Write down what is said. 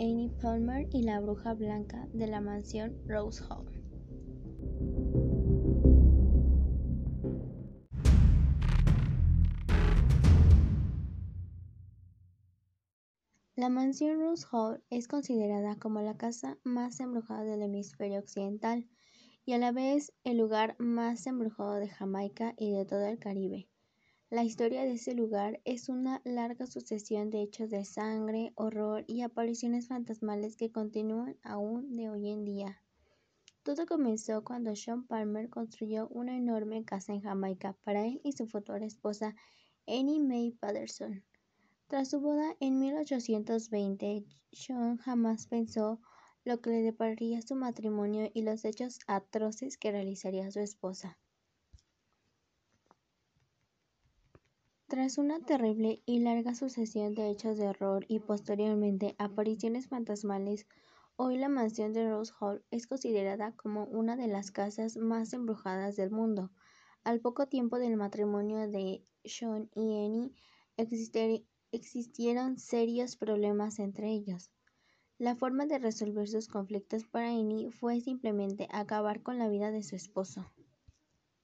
Annie Palmer y la bruja blanca de la mansión Rose Hall. La mansión Rose Hall es considerada como la casa más embrujada del hemisferio occidental y a la vez el lugar más embrujado de Jamaica y de todo el Caribe. La historia de ese lugar es una larga sucesión de hechos de sangre, horror y apariciones fantasmales que continúan aún de hoy en día. Todo comenzó cuando Sean Palmer construyó una enorme casa en Jamaica para él y su futura esposa Annie Mae Patterson. Tras su boda en 1820, Sean jamás pensó lo que le depararía su matrimonio y los hechos atroces que realizaría su esposa. Tras una terrible y larga sucesión de hechos de horror y posteriormente apariciones fantasmales, hoy la mansión de Rose Hall es considerada como una de las casas más embrujadas del mundo. Al poco tiempo del matrimonio de Sean y Annie, existieron serios problemas entre ellos. La forma de resolver sus conflictos para Annie fue simplemente acabar con la vida de su esposo.